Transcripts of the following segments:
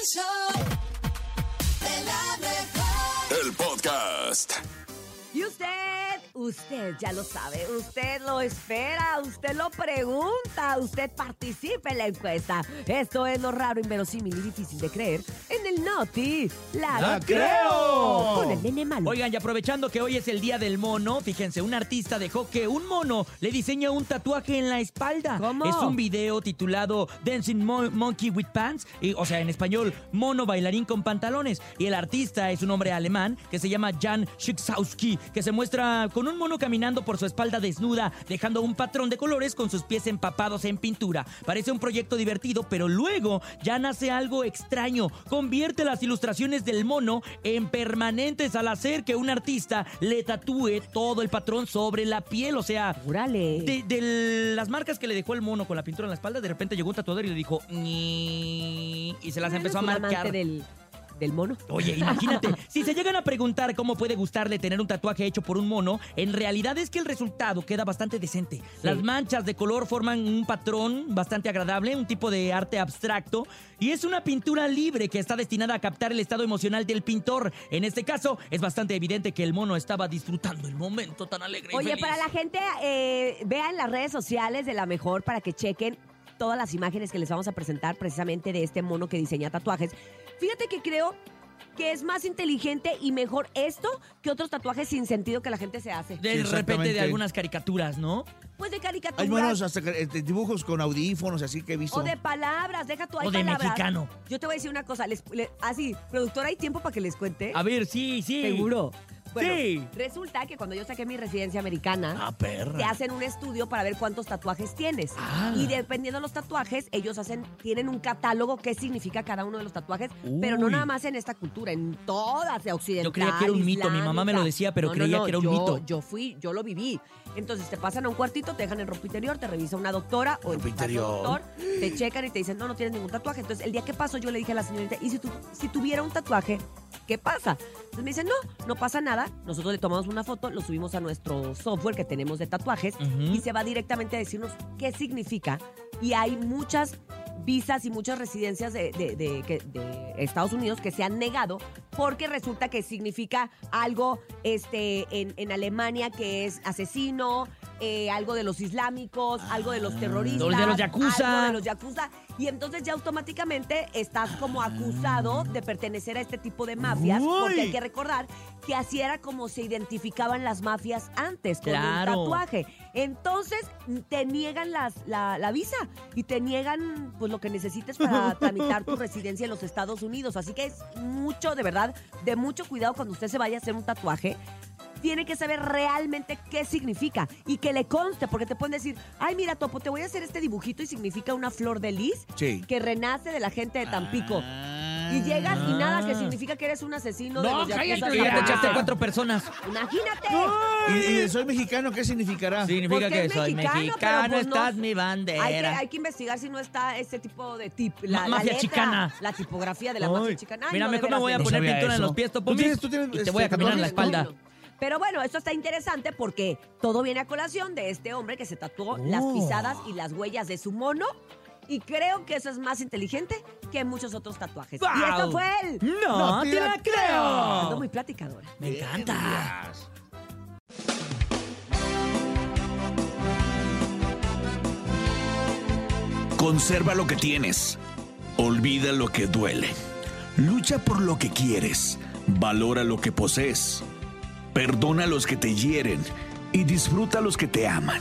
El show. El podcast. Y usted, usted ya lo sabe, usted lo espera, usted lo pregunta, usted participa en la encuesta. Esto es lo raro, inverosímil y difícil de creer en el Noti. ¡La, ¡La creo! Con el nene malo. Oigan, y aprovechando que hoy es el día del mono, fíjense, un artista dejó que un mono le diseña un tatuaje en la espalda. ¿Cómo? Es un video titulado Dancing Mo- Monkey with Pants, y, o sea, en español, mono bailarín con pantalones. Y el artista es un hombre alemán que se llama Jan Schicksowski, que se muestra con un mono caminando por su espalda desnuda, dejando un patrón de colores con sus pies empapados en pintura. Parece un proyecto divertido, pero luego Jan hace algo extraño. Convierte las ilustraciones del mono en permanentes al hacer que un artista le tatúe todo el patrón sobre la piel. O sea, de, de las marcas que le dejó el mono con la pintura en la espalda, de repente llegó un tatuador y le dijo y se las ¿Eres empezó a marcar. del, del mono? Oye, imagínate, si se llegan a preguntar cómo puede gustarle tener un tatuaje hecho por un mono, en realidad es que el resultado queda bastante decente. Las manchas de color forman un patrón bastante agradable, un tipo de arte abstracto, y es una pintura libre que está destinada a captar el estado emocional del pintor. En este caso, es bastante evidente que el mono estaba disfrutando el momento tan alegre. y Oye, feliz. para la gente, eh, vean las redes sociales de la mejor para que chequen todas las imágenes que les vamos a presentar precisamente de este mono que diseña tatuajes. Fíjate que creo que es más inteligente y mejor esto que otros tatuajes sin sentido que la gente se hace. De Sí, repente de exactamente. algunas caricaturas, ¿no? Pues de caricaturas Hay buenos hasta que- eh, dibujos con audífonos, así que he visto. o de palabras, deja hay O de palabras. mexicano. Yo te voy a decir una cosa, les, le- así, productora, ¿hay tiempo para que les cuente? A ver, sí, sí. Seguro. Bueno, Sí. resulta que cuando yo saqué mi residencia americana, Ah, perra. te hacen un estudio para ver cuántos tatuajes tienes. Ah. Y dependiendo de los tatuajes, ellos hacen, tienen un catálogo qué significa cada uno de los tatuajes, pero no nada más en esta cultura, en todas, de occidental. Yo creía que era un mito, mi mamá me lo decía, pero No, creía no, que era un yo- mito. Yo fui, yo lo viví. Entonces te pasan a un cuartito, te dejan en ropa interior, te revisa una doctora o el doctor, te checan y te dicen, no, no tienes ningún tatuaje. Entonces el día que pasó yo le dije a la señorita, ¿y si, tu- si tuviera un tatuaje, qué pasa? Entonces me dicen, no, no pasa nada. Nosotros le tomamos una foto, lo subimos a nuestro software que tenemos de tatuajes y se va directamente a decirnos qué significa. Y hay muchas visas y muchas residencias de, de- de Estados Unidos que se han negado porque resulta que significa algo este, en, en Alemania que es asesino, eh, algo de los islámicos, algo de los terroristas. Los de los yakuza. Algo de los yakuza. Y entonces ya automáticamente estás como acusado de pertenecer a este tipo de mafias porque hay que recordar que así era como se identificaban las mafias antes, con Claro. un tatuaje. Entonces te niegan las, la, la visa y te niegan pues lo que necesites para tramitar tu residencia en los Estados Unidos. Así que es mucho, de verdad, de mucho cuidado cuando usted se vaya a hacer un tatuaje. Tiene que saber realmente qué significa y que le conste, porque te pueden decir, ay, mira, Topo, te voy a hacer este dibujito y significa una flor de lis Sí. que renace de la gente de Tampico. Ah. Y llegas y nada, que significa que eres un asesino de No, los cállate, ya te echaste cuatro personas. Imagínate. ¿Y, y soy mexicano qué significará? Significa Porque que es soy mexicano, mexicano, pues no- esta es mi Hay que, bandera. hay que investigar si no está ese tipo de tip, la, Ma- la mafia letra, chicana. La tipografía de la Ay, mafia chicana. Ay, Mira, no, de mejor me voy a de- poner pintura en los pies, ¿Tú Topomis, tienes- tú tienes, y te este, voy a caminar en la espalda. No, no. Pero bueno, esto está interesante porque todo viene a colación de este hombre que se tatuó las Oh. pisadas y las huellas de su mono. Y creo que eso es más inteligente que muchos otros tatuajes. Y ¡Guau! esto fue él. No, te la creo. muy platicadora. Me encanta. Conserva lo que tienes. Olvida lo que duele. Lucha por lo que quieres. Valora lo que posees. Perdona a los que te hieren y disfruta a los que te aman.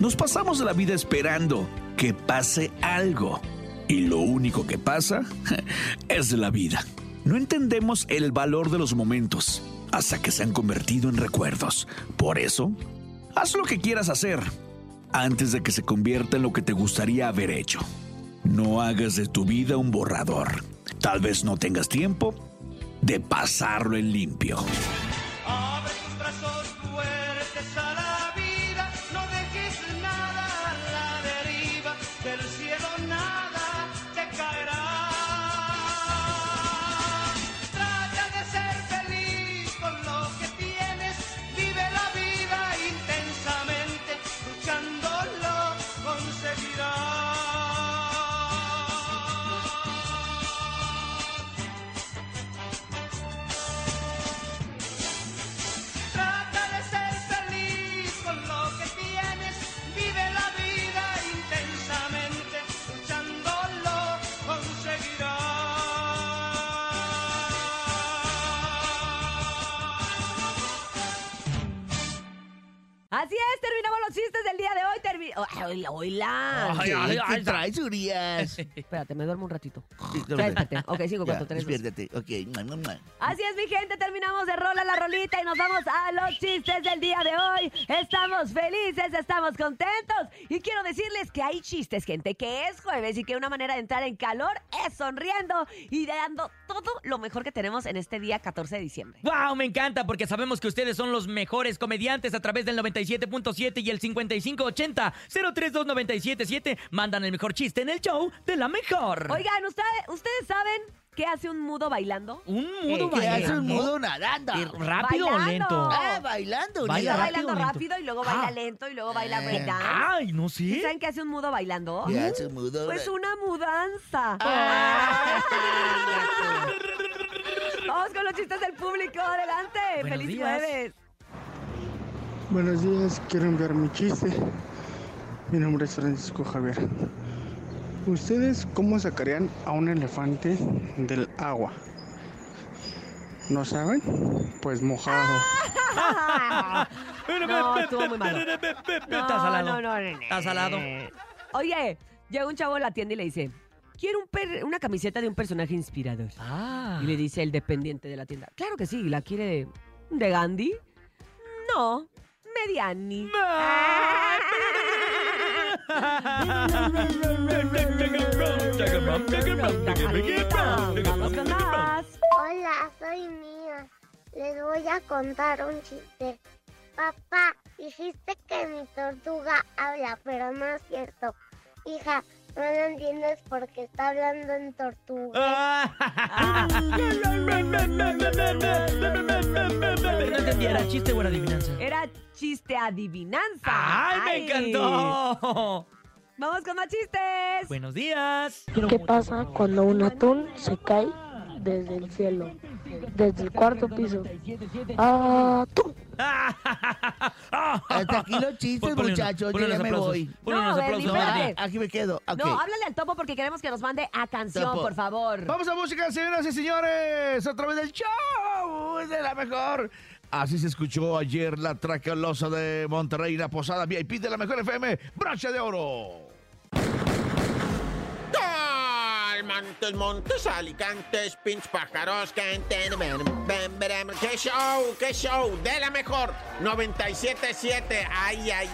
Nos pasamos la vida esperando que pase algo. Y lo único que pasa es la vida. No entendemos el valor de los momentos hasta que se han convertido en recuerdos. Por eso, haz lo que quieras hacer antes de que se convierta en lo que te gustaría haber hecho. No hagas de tu vida un borrador. Tal vez no tengas tiempo de pasarlo en limpio. Ay, Oila. Ay, ay, ¿Qué, ay, ¿Qué traes, Urias? Espérate, me duermo un ratito. Espérate. Ok, sigo cuando tres. despiértate. Ok. Así es, mi gente, terminamos de rola la rolita y nos vamos a los chistes del día de hoy. Estamos felices, estamos contentos y quiero decirles que hay chistes, gente, que es jueves y que una manera de entrar en calor es sonriendo y dando todo lo mejor que tenemos en este día 14 de diciembre. ¡Wow! Me encanta porque sabemos que ustedes son los mejores comediantes a través del 97.7 y el 5580-032-977. Mandan el mejor chiste en el show de la mejor. Oigan, ¿ustedes, ¿ustedes saben qué hace un mudo bailando? Un mudo ¿Qué ¿Qué hace un bailando. mudo nadando? Eh, ¿Rápido o Bailando. lento? Ah, bailando, Baila Está Urias. rápido bailando rápido y luego baila Ah. lento y luego baila Eh. breakdance. Ay, no ¿Y sé. ¿Saben qué hace un mudo bailando? ¿Qué hace un mudo? Pues una mudanza. Ah. Vamos con los chistes del público. Adelante. Buenos Feliz días. jueves. Buenos días, quiero enviar mi chiste. Mi nombre es Francisco Javier. ¿Ustedes cómo sacarían a un elefante del agua? ¿No saben? Pues mojado. No, estuvo muy malo. Está salado. No, no, no, no. Está salado. Oye, llega un chavo a la tienda y le dice, quiero un per- una camiseta de un personaje inspirador. Ah. Y le dice el dependiente de la tienda, claro que sí, ¿la quiere de, de Gandhi? No, Mediani. Hola, soy Mía. Les voy a contar un chiste. Papá, dijiste que mi tortuga habla, pero no es cierto. Hija, no lo entiendes porque está hablando en tortuga. Pero no entendía, ¿era chiste o era adivinanza? Era chiste adivinanza. ¡Ay, me encantó! Vamos con más chistes. Buenos días. ¿Qué pasa cuando un atún se cae desde el cielo? Desde el cuarto piso. ¡Atún! Hasta aquí los chistes, Pon- muchachos. Yo ya me voy. No, Bernie. Ah, aquí me quedo. No, háblale al topo porque queremos que nos mande a canción, Topo. por favor. Vamos a música, señoras y señores, a través del show de la mejor. Así se escuchó ayer la tracalosa de Monterrey, la posada VIP de la mejor FM, broche de oro. Montes, montes, alicantes, pinch pájaros, qué show, qué show, de la mejor, 97.7, ay, ay,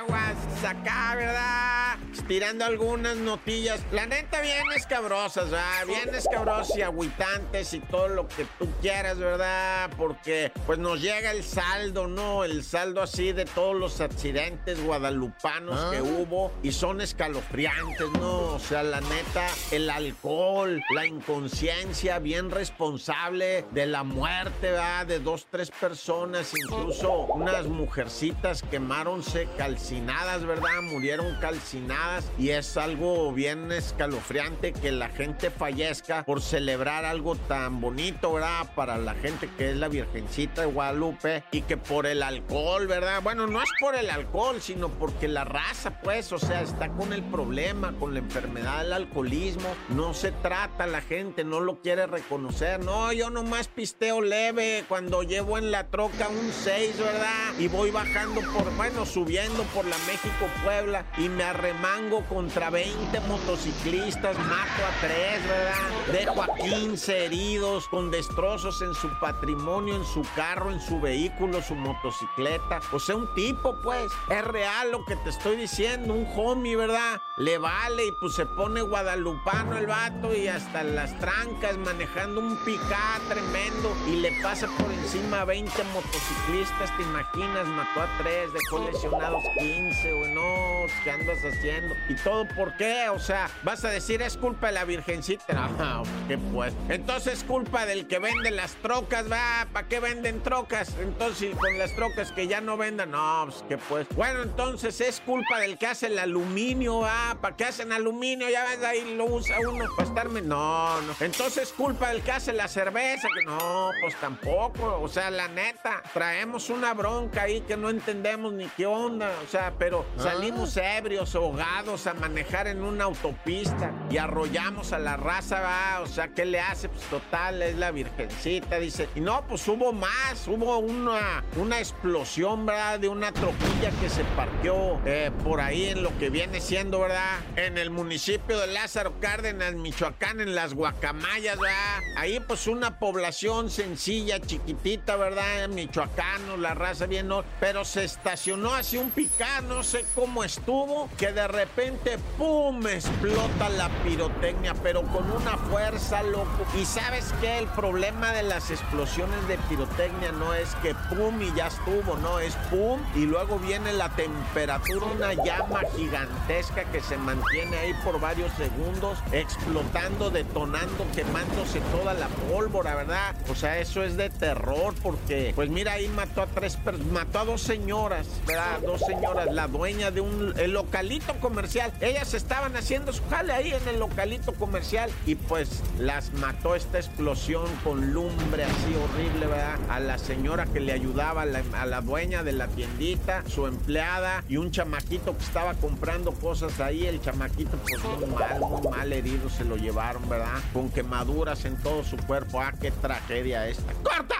aguas, acá, ¿verdad? Estirando algunas notillas, la neta bien escabrosas, ¿verdad? Bien escabrosas y agüitantes y todo lo que tú quieras, ¿verdad? Porque pues nos llega el saldo, ¿no? El saldo así de todos los accidentes guadalupanos que hubo y son escalofriantes, ¿no? O sea, la neta, el alcohol, la inconsciencia bien responsable de la muerte, ¿verdad? De dos, tres personas, incluso unas mujercitas quemaronse calcinadas, ¿verdad? Murieron calcinadas y es algo bien escalofriante que la gente fallezca por celebrar algo tan bonito, ¿verdad? Para la gente que es la Virgencita de Guadalupe y que por el alcohol, ¿verdad? Bueno, no es por el alcohol, sino porque la raza, pues, o sea, está con el problema, con la enfermedad del alcoholismo. No se trata la gente, no lo quiere reconocer. No, yo nomás pisteo leve cuando llevo en la troca un 6, ¿verdad? Y voy bajando por, bueno, subiendo por la México-Puebla y me arremango contra 20 motociclistas, mato a 3, ¿verdad? Dejo a 15 heridos con destrozos en su patrimonio, en su carro, en su vehículo, su motocicleta. O sea, un tipo, pues, es real lo que te estoy diciendo, un homie, ¿verdad? Le vale y pues se pone guadalupano el vato y hasta las trancas manejando un picá tremendo y le pasa por encima a 20 motociclistas, ¿te imaginas? Mató a 3, dejó lesionados 15, güey, no, ¿qué andas haciendo? ¿Y todo por qué? O sea, vas a decir es culpa de la virgencita. No, ¿qué pues? Entonces es culpa del que vende las trocas, va, ¿para qué venden trocas? Entonces, con las trocas que ya no vendan, no, pues qué pues. Bueno, entonces es culpa del que hace el aluminio, va, ¿para qué hacen aluminio? Ya ves, ahí lo usa uno para estarme. No, no. Entonces es culpa del que hace la cerveza, que no, pues tampoco. O sea, la neta, traemos una bronca ahí que no entendemos ni qué onda. O sea, pero Salimos ebrios, ahogados a manejar en una autopista y arrollamos a la raza, va. O sea, ¿qué le hace? Pues total, es la virgencita, dice. Y no, pues hubo más, hubo una, una explosión, ¿verdad? De una troquilla que se partió eh, por ahí en lo que viene siendo, ¿verdad? En el municipio de Lázaro Cárdenas, Michoacán, en las guacamayas, ¿verdad? Ahí pues una población sencilla, chiquitita, ¿verdad? Michoacano, la raza bien, no, pero se estacionó así un picán, no sé cómo estuvo, que de repente, ¡pum! explota la pirotecnia, pero con una fuerza, loco. Y sabes qué? El problema de las explosiones de pirotecnia no es que ¡pum! y ya estuvo, no, es ¡pum! y luego viene la temperatura, una llama gigantesca que se mantiene ahí por varios segundos, explotando, detonando, quemándose toda la pólvora, ¿verdad? O sea, eso es de terror porque, pues mira, ahí mató a tres, mató a dos señoras, ¿verdad? Dos señoras, la dueña de un localito comercial. Ellas estaban haciendo su jale ahí en el localito comercial y pues las mató esta explosión con lumbre así horrible, ¿verdad? A la señora que le ayudaba, a la, a la dueña de la tiendita, su empleada y un chamaquito que estaba comprando cosas ahí. El chamaquito, pues muy mal, muy mal herido, se lo llevaron, ¿verdad? Con quemaduras en todo su cuerpo. Ah, qué tragedia esta. ¡Corta!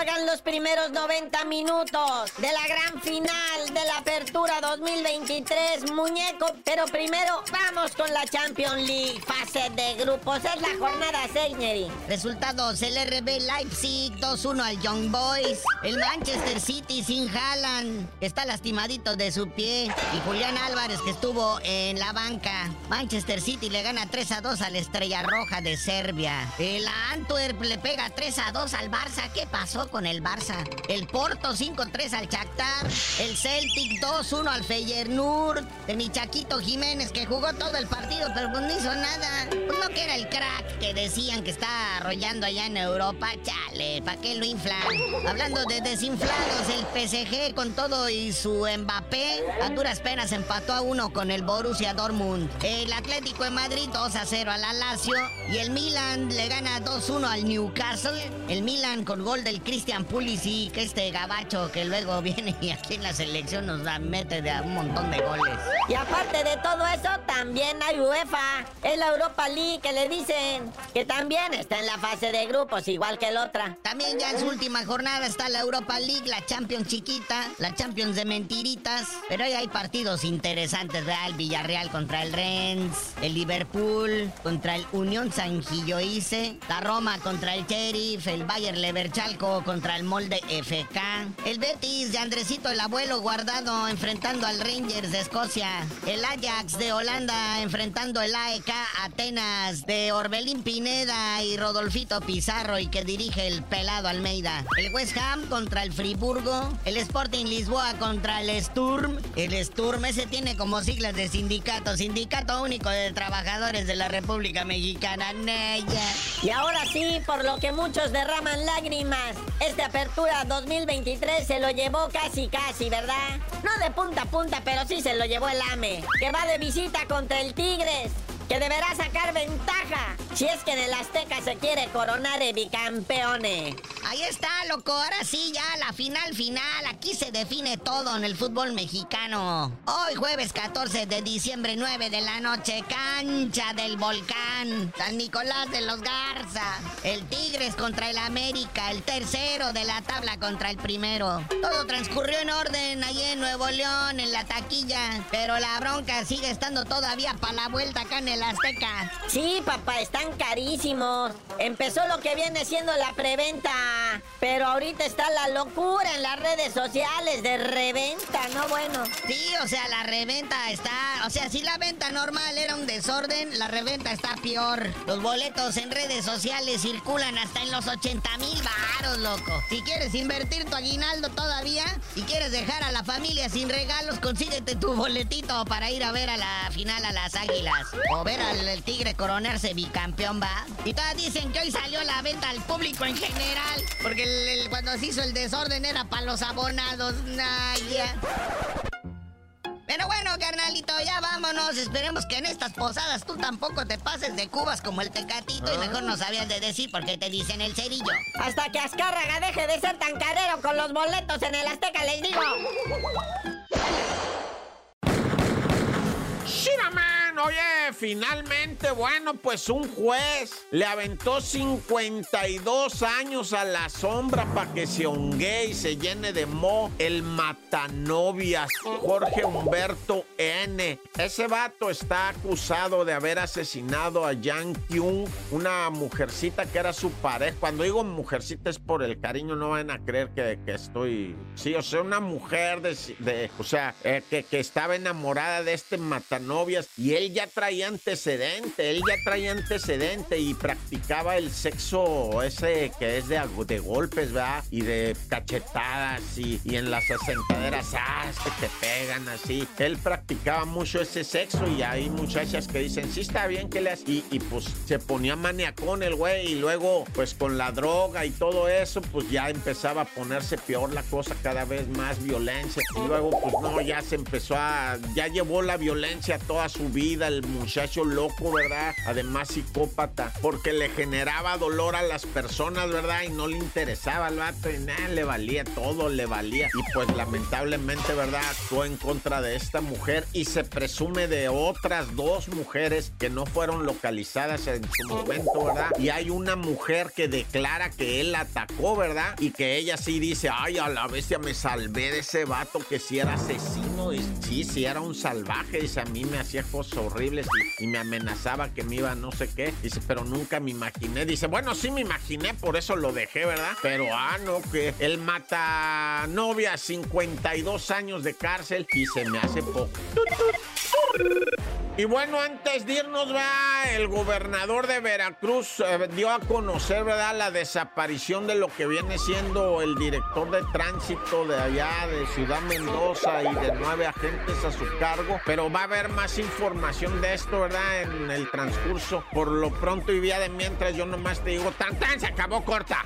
Juegan los primeros 90 minutos de la gran final de la Apertura 2023, muñeco. Pero primero vamos con la Champions League, fase de grupos. Es la jornada 6, Neri. Resultados, el RB Leipzig 2-1 al Young Boys. El Manchester City sin Haaland, está lastimadito de su pie. Y Julián Álvarez, que estuvo en la banca. Manchester City le gana 3-2 a la Estrella Roja de Serbia. El Antwerp le pega 3-2 al Barça. ¿Qué pasó con el Barça? El Porto 5-3 al Shakhtar. El Celtic 2-1 al Feyenoord. De mi Chaquito Jiménez, que jugó todo el partido, pero pues no hizo nada. Pues no que era el crack que decían que está arrollando allá en Europa. Chale, ¿para qué lo inflan? Hablando de desinflados, el PSG con todo y su Mbappé a duras penas empató a uno con el Borussia Dortmund. El Atlético de Madrid 2 a 0 al Lazio y el Milan le gana 2-1 al Newcastle. El Milan con gol del Christian Pulisic, este gabacho que luego viene y aquí en la selección nos da, mete de un montón de goles. Y aparte de todo eso, también hay UEFA. Es la Europa League que le dicen que también está en la fase de grupos, igual que la otra. También ya en su última jornada está la Europa League, la Champions chiquita, la Champions de mentiritas. Pero ahí hay partidos interesantes, ¿verdad? El Villarreal contra el Rennes, el Liverpool contra el Unión San Gilloise, la Roma contra el Sheriff, el Bayer Leverchalco contra el Molde FK, el Betis de Andresito el abuelo guardado enfrentando al Rangers de Escocia, el Ajax de Holanda enfrentando el AEK Atenas de Orbelín Pineda y Rodolfito Pizarro y que dirige el pelado Almeida, el West Ham contra el Friburgo, el Sporting Lisboa contra el Sturm, el Sturm ese tiene como siglas de sindicato, Sindicato Único de Trabajadores de la República Mexicana, Neya. Y ahora sí, por lo que muchos derraman lágrimas, esta apertura 2023 se lo llevó casi casi, ¿verdad? No de punta a punta, pero sí se lo llevó el AME, que va de visita contra el Tigres. Que deberá sacar ventaja si es que en el Azteca se quiere coronar de bicampeone. Ahí está, loco. Ahora sí, ya la final final. Aquí se define todo en el fútbol mexicano. Hoy jueves 14 de diciembre, 9 de la noche, cancha del volcán. San Nicolás de los Garza. El Tigres contra el América. El tercero de la tabla contra el primero. Todo transcurrió en orden allí en Nuevo León, en la taquilla. Pero la bronca sigue estando todavía para la vuelta acá en el Azteca. Sí, papá, están carísimos. Empezó lo que viene siendo la preventa, pero ahorita está la locura en las redes sociales de reventa, ¿no? Bueno. Sí, o sea, la reventa está. O sea, si la venta normal era un desorden, la reventa está peor. Los boletos en redes sociales circulan hasta en los 80 mil varos, loco. Si quieres invertir tu aguinaldo todavía y quieres dejar a la familia sin regalos, consíguete tu boletito para ir a ver a la final a las águilas. O ver al el tigre coronarse bicampeón, va. Y todas dicen que hoy salió a la venta al público en general. Porque el- el- cuando se hizo el desorden era para los abonados. Nah, ya. Pero bueno, carnalito, ya vámonos. Esperemos que en estas posadas tú tampoco te pases de cubas como el tecatito y mejor no sabías de decir por qué te dicen el cerillo. Hasta que Azcárraga deje de ser tan carero con los boletos en el Azteca, les digo. Finalmente, bueno, pues un juez le aventó 52 años a la sombra para que se hongue y se llene de mo el matanovias, Jorge Humberto N. Ese vato está acusado de haber asesinado a Yang Kyung, una mujercita que era su pareja. Cuando digo mujercita es por el cariño, no van a creer que, que estoy... Sí, o sea, una mujer de... de- o sea, eh, que, que estaba enamorada de este matanovias y él ya traía antecedente, él ya traía antecedente y practicaba el sexo ese que es de, de golpes, ¿verdad? Y de cachetadas y, y en las asentaderas, ah, que te pegan así. Él practicaba mucho ese sexo y hay muchachas que dicen, sí está bien que le. Y, y pues se ponía maniacón el güey y luego pues con la droga y todo eso pues ya empezaba a ponerse peor la cosa, cada vez más violencia. Y luego pues no, ya se empezó a... Ya llevó la violencia toda su vida, el muchacho loco, ¿verdad? Además psicópata, porque le generaba dolor a las personas, ¿verdad? Y no le interesaba al vato y nada, le valía todo, le valía. Y pues lamentablemente, ¿verdad? Actuó en contra de esta mujer y se presume de otras dos mujeres que no fueron localizadas en su momento, ¿verdad? Y hay una mujer que declara que él atacó, ¿verdad? Y que ella sí dice, ay, a la bestia me salvé de ese vato que sí era asesino y sí, sí era un salvaje, dice, a mí me hacía cosas horribles y, me amenazaba que me iba no sé qué, dice, pero nunca me imaginé, dice, bueno, sí me imaginé, por eso lo dejé, ¿verdad? Pero, ah, no, que él mata novia, 52 años de cárcel y se me hace poco. Y bueno, antes de irnos, va, el gobernador de Veracruz eh, dio a conocer, ¿verdad?, la desaparición de lo que viene siendo el director de tránsito de allá, de Ciudad Mendoza, y de nueve agentes a su cargo. Pero va a haber más información de esto, ¿verdad?, en el transcurso. Por lo pronto y vía de mientras, yo nomás te digo, tan tan, se acabó corta.